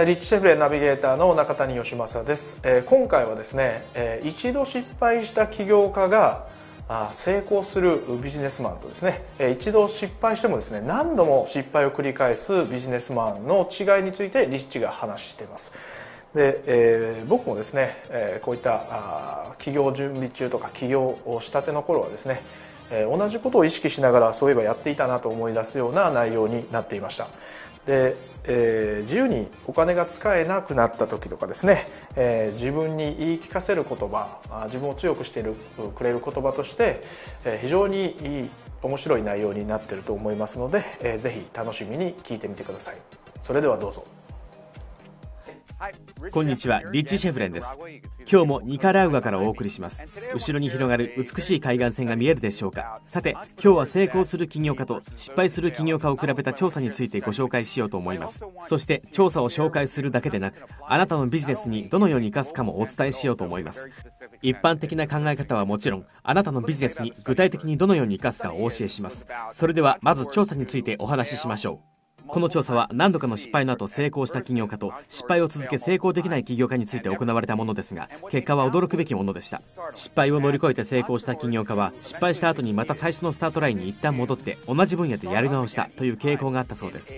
ー、リッチシェフレナビゲーターの中谷義正です、えー、今回はですね、えー、一度失敗した起業家があ成功するビジネスマンとですね、えー、一度失敗してもですね何度も失敗を繰り返すビジネスマンの違いについてリッチが話しています。で、えー、僕もですね、えー、こういったあ起業準備中とか起業をしたての頃はですね、え、同じことを意識しながらそういえばやっていたなと思い出すような内容になっていました。で、えー、自由にお金が使えなくなった時とかですね、えー、自分に言い聞かせる言葉自分を強くしているくれる言葉として、えー、非常にいい面白い内容になってると思いますので、えー、ぜひ楽しみに聞いてみてください。それではどうぞ。こんにちはリッチ・シェフレンです。今日もニカラウガからお送りします。後ろに広がる美しい海岸線が見えるでしょうか。さて今日は成功する起業家と失敗する起業家を比べた調査についてご紹介しようと思います。そして調査を紹介するだけでなくあなたのビジネスにどのように生かすかもお伝えしようと思います。一般的な考え方はもちろんあなたのビジネスに具体的にどのように生かすかをお教えします。それではまず調査についてお話ししましょう。この調査は何度かの失敗の後成功した起業家と失敗を続け成功できない起業家について行われたものですが結果は驚くべきものでした。失敗を乗り越えて成功した起業家は失敗した後にまた最初のスタートラインに一旦戻って同じ分野でやり直したという傾向があったそうです。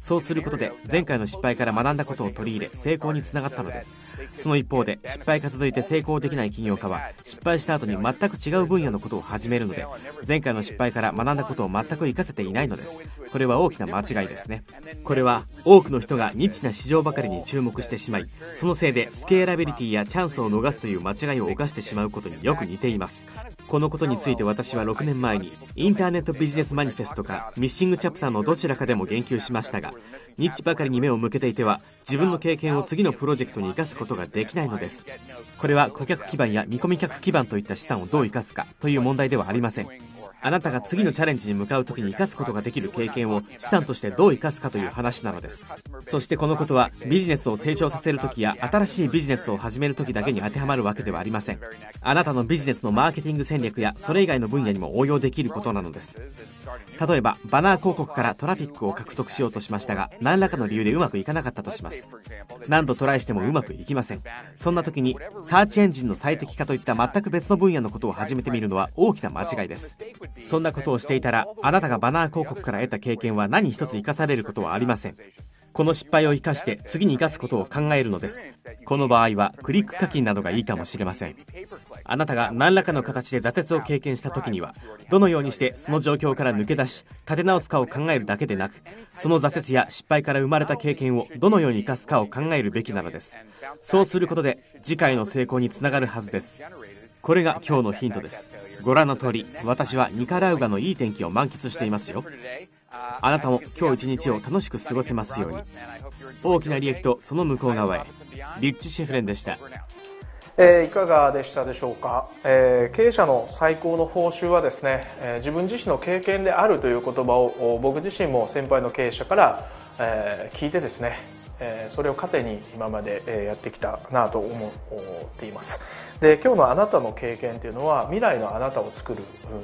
そうすることで前回の失敗から学んだことを取り入れ成功につながったのです。その一方で失敗が続いて成功できない起業家は失敗した後に全く違う分野のことを始めるので前回の失敗から学んだことを全く活かせていないのです。これは大きな間違いですね。これは多くの人がニッチな市場ばかりに注目してしまいそのせいでスケーラビリティやチャンスを逃すという間違いを犯してしまうことによく似ています。このことについて私は6年前にインターネットビジネスマニフェストかミッシングチャプターのどちらかでも言及しましたがニッチばかりに目を向けていては自分の経験を次のプロジェクトに生かすことができないのです。これは顧客基盤や見込み客基盤といった資産をどう生かすかという問題ではありません。あなたが次のチャレンジに向かう時に生かすことができる経験を資産としてどう生かすかという話なのです。そしてこのことはビジネスを成長させる時や新しいビジネスを始める時だけに当てはまるわけではありません。あなたのビジネスのマーケティング戦略やそれ以外の分野にも応用できることなのです。例えばバナー広告からトラフィックを獲得しようとしましたが何らかの理由でうまくいかなかったとします。何度トライしてもうまくいきません。そんな時にサーチエンジンの最適化といった全く別の分野のことを始めてみるのは大きな間違いです。そんなことをしていたらあなたがバナー広告から得た経験は何一つ生かされることはありません。この失敗を生かして次に生かすことを考えるのです。この場合はクリック課金などがいいかもしれません。あなたが何らかの形で挫折を経験した時にはどのようにしてその状況から抜け出し立て直すかを考えるだけでなくその挫折や失敗から生まれた経験をどのように生かすかを考えるべきなのです。そうすることで次回の成功につながるはずです。これが今日のヒントです。ご覧の通り私はニカラウガのいい天気を満喫していますよ。あなたも今日一日を楽しく過ごせますように。大きな利益とその向こう側へ。リッチ・シェフレンでした。えー、いかがでしたでしょうか、えー、経営者の最高の報酬はですね、えー、自分自身の経験であるという言葉を僕自身も先輩の経営者から、え聞いてですね、えそれを糧に今までやってきたなと思っています。で今日のあなたの経験というのは未来のあなたを作る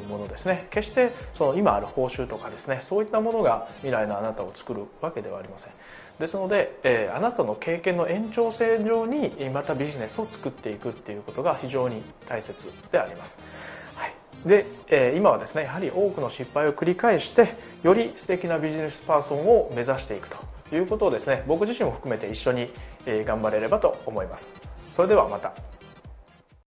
ものですね。決してその今ある報酬とかですねそういったものが未来のあなたを作るわけではありません。ですので、え、あなたの経験の延長線上にまたビジネスを作っていくっていうことが非常に大切であります、はい、で、え、今はですねやはり多くの失敗を繰り返してより素敵なビジネスパーソンを目指していくと。いうことをですね僕自身も含めて一緒に頑張れればと思います。それではまた。